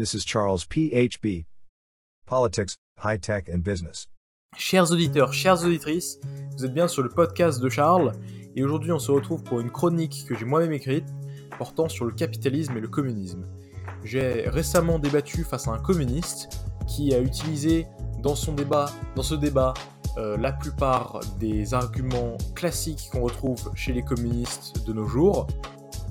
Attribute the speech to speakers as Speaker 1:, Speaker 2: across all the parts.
Speaker 1: This is Charles PHB. Politics, High Tech and Business.
Speaker 2: Chers auditeurs, chères auditrices, vous êtes bien sur le podcast de Charles et aujourd'hui on se retrouve pour une chronique que j'ai moi-même écrite portant sur le capitalisme et le communisme. J'ai récemment débattu face à un communiste qui a utilisé dans son débat, dans ce débat, euh, la plupart des arguments classiques qu'on retrouve chez les communistes de nos jours.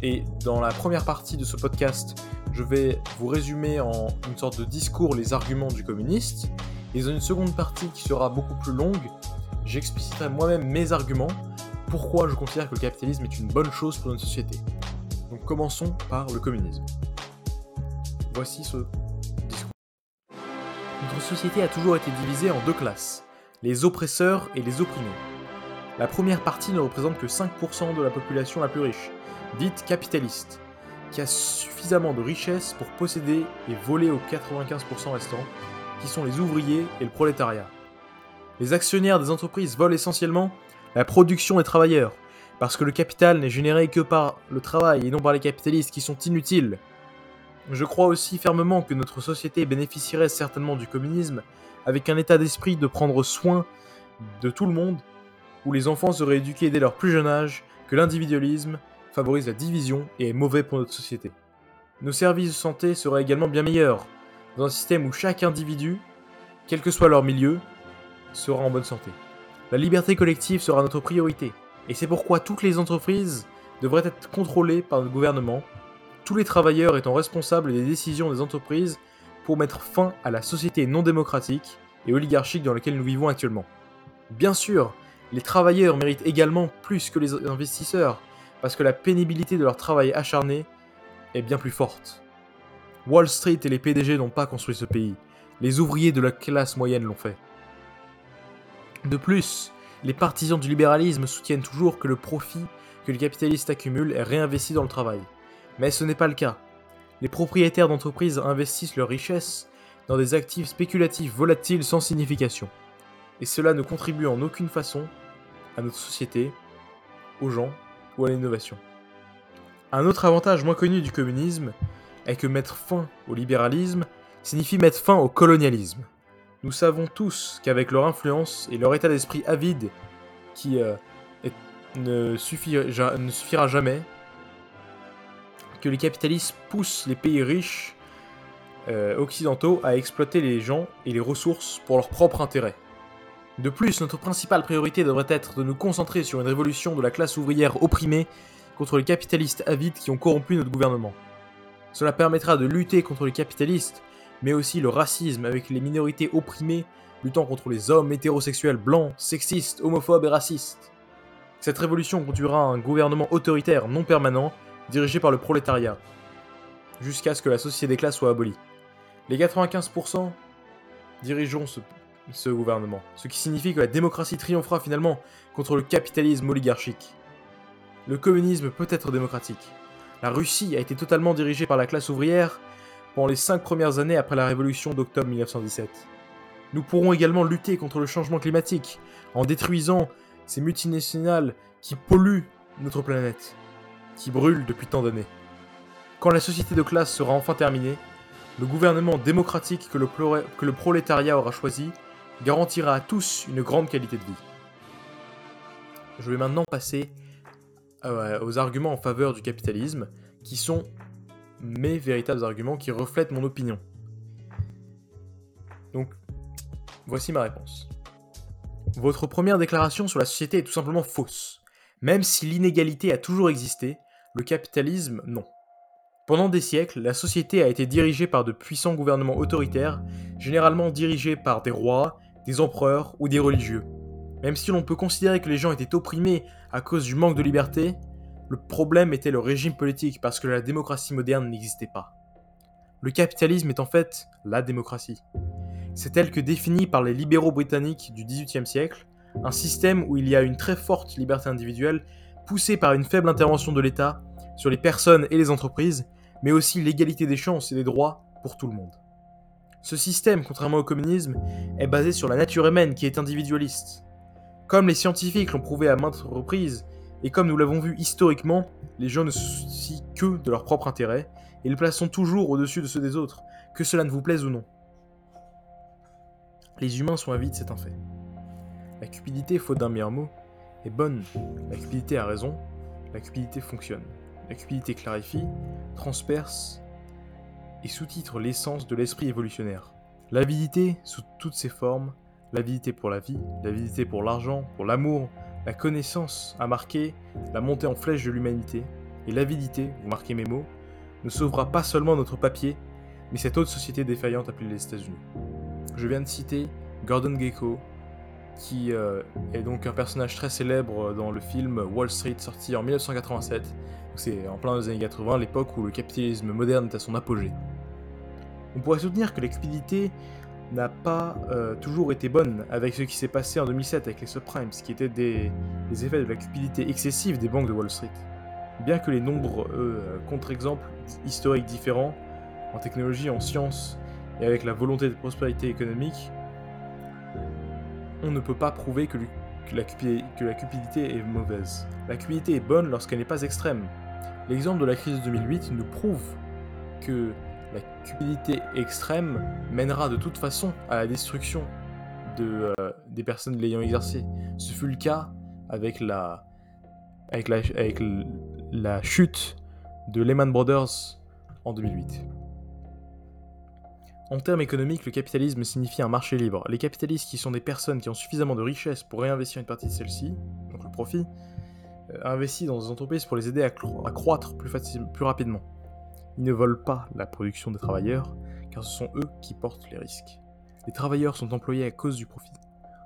Speaker 2: Et dans la première partie de ce podcast, je vais vous résumer en une sorte de discours les arguments du communiste. Et dans une seconde partie qui sera beaucoup plus longue, j'expliciterai moi-même mes arguments, pourquoi je considère que le capitalisme est une bonne chose pour notre société. Donc commençons par le communisme. Voici ce discours. Notre société a toujours été divisée en deux classes, les oppresseurs et les opprimés. La première partie ne représente que 5% de la population la plus riche, dite capitaliste, qui a suffisamment de richesses pour posséder et voler aux 95% restants, qui sont les ouvriers et le prolétariat. Les actionnaires des entreprises volent essentiellement la production des travailleurs, parce que le capital n'est généré que par le travail et non par les capitalistes qui sont inutiles. Je crois aussi fermement que notre société bénéficierait certainement du communisme avec un état d'esprit de prendre soin de tout le monde, où les enfants seraient éduqués dès leur plus jeune âge que l'individualisme favorise la division et est mauvais pour notre société. Nos services de santé seraient également bien meilleurs, dans un système où chaque individu, quel que soit leur milieu, sera en bonne santé. La liberté collective sera notre priorité, et c'est pourquoi toutes les entreprises devraient être contrôlées par le gouvernement, tous les travailleurs étant responsables des décisions des entreprises pour mettre fin à la société non démocratique et oligarchique dans laquelle nous vivons actuellement. Bien sûr, les travailleurs méritent également plus que les investisseurs, parce que la pénibilité de leur travail acharné est bien plus forte. Wall Street et les PDG n'ont pas construit ce pays, les ouvriers de la classe moyenne l'ont fait. De plus, les partisans du libéralisme soutiennent toujours que le profit que les capitalistes accumulent est réinvesti dans le travail. Mais ce n'est pas le cas. Les propriétaires d'entreprises investissent leurs richesses dans des actifs spéculatifs volatiles sans signification. Et cela ne contribue en aucune façon à notre société, aux gens l'innovation. Un autre avantage moins connu du communisme est que mettre fin au libéralisme signifie mettre fin au colonialisme. Nous savons tous qu'avec leur influence et leur état d'esprit avide, qui euh, est, ne, suffira, ne suffira jamais, que les capitalistes poussent les pays riches euh, occidentaux à exploiter les gens et les ressources pour leur propre intérêt. De plus, notre principale priorité devrait être de nous concentrer sur une révolution de la classe ouvrière opprimée contre les capitalistes avides qui ont corrompu notre gouvernement. Cela permettra de lutter contre les capitalistes, mais aussi le racisme avec les minorités opprimées, luttant contre les hommes hétérosexuels blancs, sexistes, homophobes et racistes. Cette révolution conduira à un gouvernement autoritaire non permanent, dirigé par le prolétariat, jusqu'à ce que la société des classes soit abolie. Les 95% dirigeront ce ce gouvernement, ce qui signifie que la démocratie triomphera finalement contre le capitalisme oligarchique. Le communisme peut être démocratique. La Russie a été totalement dirigée par la classe ouvrière pendant les cinq premières années après la révolution d'octobre 1917. Nous pourrons également lutter contre le changement climatique en détruisant ces multinationales qui polluent notre planète, qui brûlent depuis tant d'années. Quand la société de classe sera enfin terminée, le gouvernement démocratique que le, que le prolétariat aura choisi garantira à tous une grande qualité de vie. Je vais maintenant passer euh, aux arguments en faveur du capitalisme, qui sont mes véritables arguments qui reflètent mon opinion. Donc, voici ma réponse. Votre première déclaration sur la société est tout simplement fausse. Même si l'inégalité a toujours existé, le capitalisme, non. Pendant des siècles, la société a été dirigée par de puissants gouvernements autoritaires, généralement dirigés par des rois, des empereurs ou des religieux. Même si l'on peut considérer que les gens étaient opprimés à cause du manque de liberté, le problème était le régime politique parce que la démocratie moderne n'existait pas. Le capitalisme est en fait la démocratie. C'est elle que définie par les libéraux britanniques du XVIIIe siècle, un système où il y a une très forte liberté individuelle poussée par une faible intervention de l'État sur les personnes et les entreprises, mais aussi l'égalité des chances et des droits pour tout le monde. Ce système, contrairement au communisme, est basé sur la nature humaine qui est individualiste. Comme les scientifiques l'ont prouvé à maintes reprises, et comme nous l'avons vu historiquement, les gens ne se soucient que de leur propre intérêt, et ils placeront toujours au-dessus de ceux des autres, que cela ne vous plaise ou non. Les humains sont avides, c'est un fait. La cupidité, faute d'un meilleur mot, est bonne. La cupidité a raison, la cupidité fonctionne. La cupidité clarifie, transperce et sous-titre l'essence de l'esprit évolutionnaire. L'avidité, sous toutes ses formes, l'avidité pour la vie, l'avidité pour l'argent, pour l'amour, la connaissance a marqué la montée en flèche de l'humanité, et l'avidité, vous marquez mes mots, ne sauvera pas seulement notre papier, mais cette autre société défaillante appelée les États-Unis. Je viens de citer Gordon Gekko, qui euh, est donc un personnage très célèbre dans le film Wall Street sorti en 1987. C'est en plein des années 80, l'époque où le capitalisme moderne est à son apogée. On pourrait soutenir que la cupidité n'a pas euh, toujours été bonne avec ce qui s'est passé en 2007 avec les subprimes, qui étaient des, effets de la cupidité excessive des banques de Wall Street. Bien que les nombreux euh, contre-exemples historiques différents, en technologie, en sciences et avec la volonté de prospérité économique, on ne peut pas prouver que la cupidité est mauvaise. La cupidité est bonne lorsqu'elle n'est pas extrême. L'exemple de la crise de 2008 nous prouve que la cupidité extrême mènera de toute façon à la destruction de, euh, des personnes l'ayant exercé. Ce fut le cas avec la, avec la, chute de Lehman Brothers en 2008. En termes économiques, le capitalisme signifie un marché libre. Les capitalistes, qui sont des personnes qui ont suffisamment de richesse pour réinvestir une partie de celle-ci, donc le profit, euh, investissent dans des entreprises pour les aider à, croître plus, rapidement. Ils ne volent pas la production des travailleurs, car ce sont eux qui portent les risques. Les travailleurs sont employés à cause du profit.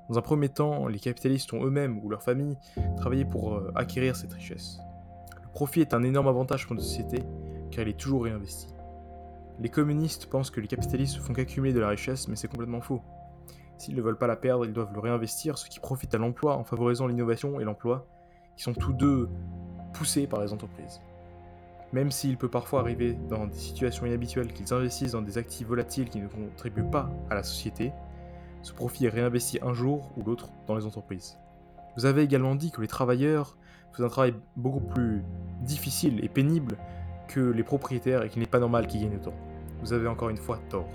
Speaker 2: Dans un premier temps, les capitalistes ont eux-mêmes ou leurs familles travaillé pour euh, acquérir cette richesse. Le profit est un énorme avantage pour une société, car il est toujours réinvesti. Les communistes pensent que les capitalistes ne font qu'accumuler de la richesse, mais c'est complètement faux. S'ils ne veulent pas la perdre, ils doivent le réinvestir, ce qui profite à l'emploi en favorisant l'innovation et l'emploi, qui sont tous deux poussés par les entreprises. Même s'il peut parfois arriver dans des situations inhabituelles qu'ils investissent dans des actifs volatiles qui ne contribuent pas à la société, ce profit est réinvesti un jour ou l'autre dans les entreprises. Vous avez également dit que les travailleurs font un travail beaucoup plus difficile et pénible que les propriétaires et qu'il n'est pas normal qu'ils gagnent autant. Vous avez encore une fois tort.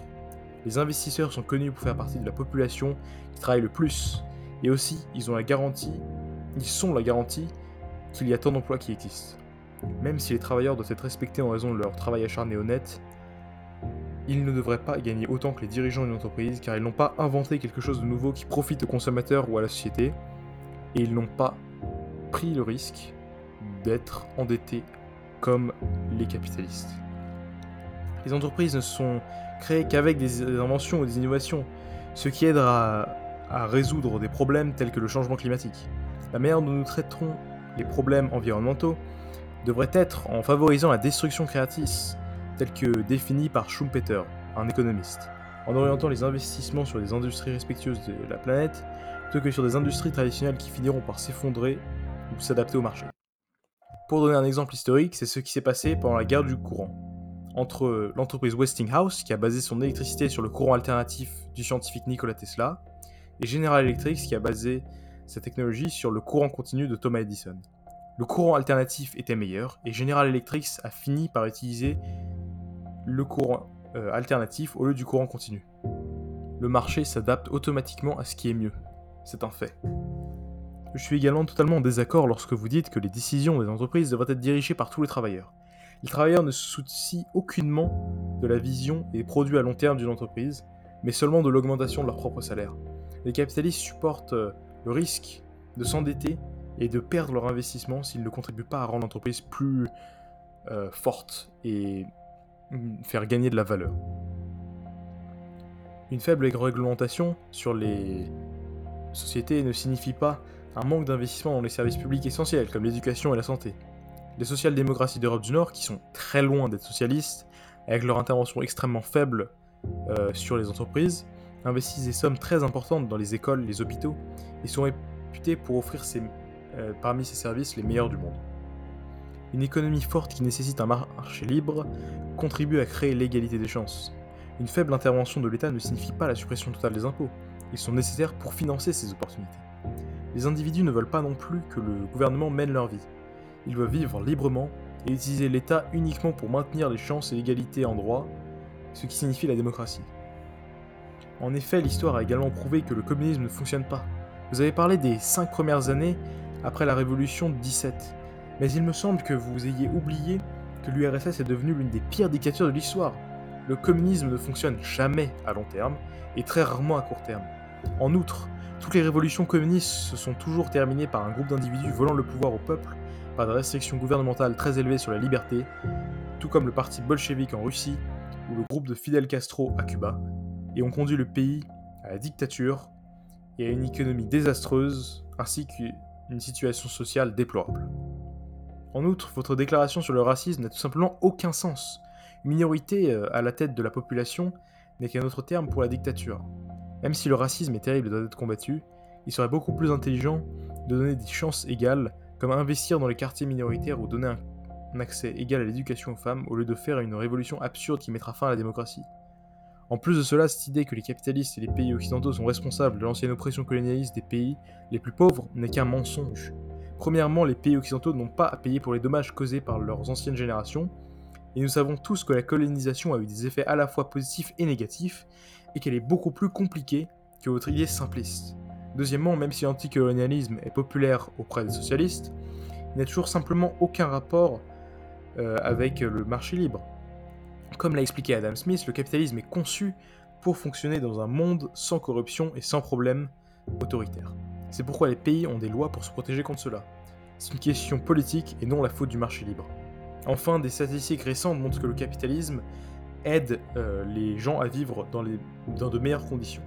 Speaker 2: Les investisseurs sont connus pour faire partie de la population qui travaille le plus, et aussi ils ont la garantie, ils sont la garantie qu'il y a tant d'emplois qui existent. Même si les travailleurs doivent être respectés en raison de leur travail acharné et honnête, ils ne devraient pas gagner autant que les dirigeants d'une entreprise car ils n'ont pas inventé quelque chose de nouveau qui profite aux consommateurs ou à la société, et ils n'ont pas pris le risque d'être endettés comme les capitalistes. Les entreprises ne sont créées qu'avec des inventions ou des innovations, ce qui aide à, résoudre des problèmes tels que le changement climatique. La manière dont nous traiterons les problèmes environnementaux devrait être en favorisant la destruction créatrice, telle que définie par Schumpeter, un économiste, en orientant les investissements sur des industries respectueuses de la planète, plutôt que sur des industries traditionnelles qui finiront par s'effondrer ou s'adapter au marché. Pour donner un exemple historique, c'est ce qui s'est passé pendant la guerre du courant. Entre l'entreprise Westinghouse, qui a basé son électricité sur le courant alternatif du scientifique Nikola Tesla, et General Electric, qui a basé sa technologie sur le courant continu de Thomas Edison. Le courant alternatif était meilleur, et General Electric a fini par utiliser le courant euh, alternatif au lieu du courant continu. Le marché s'adapte automatiquement à ce qui est mieux. C'est un fait. Je suis également totalement en désaccord lorsque vous dites que les décisions des entreprises devraient être dirigées par tous les travailleurs. Les travailleurs ne se soucient aucunement de la vision et des produits à long terme d'une entreprise, mais seulement de l'augmentation de leur propre salaire. Les capitalistes supportent euh, le risque de s'endetter et de perdre leur investissement s'ils ne contribuent pas à rendre l'entreprise plus euh, forte et mm, faire gagner de la valeur. Une faible réglementation sur les sociétés ne signifie pas un manque d'investissement dans les services publics essentiels comme l'éducation et la santé. Les social-démocraties d'Europe du Nord, qui sont très loin d'être socialistes, avec leur intervention extrêmement faible euh, sur les entreprises, investissent des sommes très importantes dans les écoles, les hôpitaux, et sont réputés pour offrir euh, parmi ces services les meilleurs du monde. Une économie forte qui nécessite un marché libre contribue à créer l'égalité des chances. Une faible intervention de l'État ne signifie pas la suppression totale des impôts, ils sont nécessaires pour financer ces opportunités. Les individus ne veulent pas non plus que le gouvernement mène leur vie. Ils veulent vivre librement et utiliser l'État uniquement pour maintenir les chances et l'égalité en droit, ce qui signifie la démocratie. En effet, l'histoire a également prouvé que le communisme ne fonctionne pas. Vous avez parlé des 5 premières années après la révolution de 17, mais il me semble que vous ayez oublié que l'URSS est devenue l'une des pires dictatures de l'histoire. Le communisme ne fonctionne jamais à long terme et très rarement à court terme. En outre, toutes les révolutions communistes se sont toujours terminées par un groupe d'individus volant le pouvoir au peuple, par des restrictions gouvernementales très élevées sur la liberté, tout comme le parti bolchevique en Russie ou le groupe de Fidel Castro à Cuba, et ont conduit le pays à la dictature et à une économie désastreuse ainsi qu'une situation sociale déplorable. En outre, votre déclaration sur le racisme n'a tout simplement aucun sens. Une minorité euh, à la tête de la population n'est qu'un autre terme pour la dictature. Même si le racisme est terrible et doit être combattu, il serait beaucoup plus intelligent de donner des chances égales, comme investir dans les quartiers minoritaires ou donner un accès égal à l'éducation aux femmes, au lieu de faire une révolution absurde qui mettra fin à la démocratie. En plus de cela, cette idée que les capitalistes et les pays occidentaux sont responsables de l'ancienne oppression colonialiste des pays les plus pauvres n'est qu'un mensonge. Premièrement, les pays occidentaux n'ont pas à payer pour les dommages causés par leurs anciennes générations, et nous savons tous que la colonisation a eu des effets à la fois positifs et négatifs, et qu'elle est beaucoup plus compliquée que votre idée simpliste. Deuxièmement, même si l'anticolonialisme est populaire auprès des socialistes, il n'a toujours simplement aucun rapport euh, avec le marché libre. Comme l'a expliqué Adam Smith, le capitalisme est conçu pour fonctionner dans un monde sans corruption et sans problème autoritaire. C'est pourquoi les pays ont des lois pour se protéger contre cela. C'est une question politique et non la faute du marché libre. Enfin, des statistiques récentes montrent que le capitalisme aide euh, les gens à vivre dans, dans de meilleures conditions.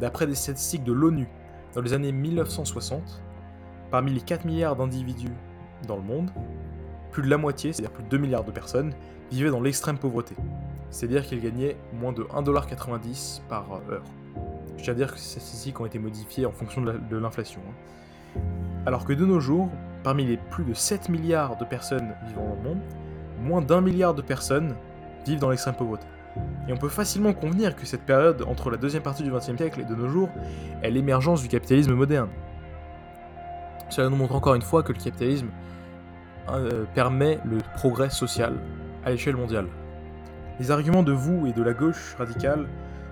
Speaker 2: D'après des statistiques de l'ONU, dans les années 1960, parmi les 4 milliards d'individus dans le monde, plus de la moitié, c'est-à-dire plus de 2 milliards de personnes, vivaient dans l'extrême pauvreté. C'est-à-dire qu'ils gagnaient moins de 1,90$ par heure. Je tiens à dire que ces statistiques ont été modifiées en fonction de l'inflation. Hein. Alors que de nos jours, parmi les plus de 7 milliards de personnes vivant dans le monde, moins d'un milliard de personnes vivent dans l'extrême pauvreté. Et on peut facilement convenir que cette période entre la deuxième partie du XXe siècle et de nos jours est l'émergence du capitalisme moderne. Cela nous montre encore une fois que le capitalisme euh, permet le progrès social à l'échelle mondiale. Les arguments de vous et de la gauche radicale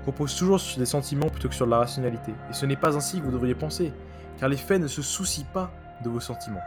Speaker 2: reposent toujours sur des sentiments plutôt que sur de la rationalité, et ce n'est pas ainsi que vous devriez penser, car les faits ne se soucient pas de vos sentiments.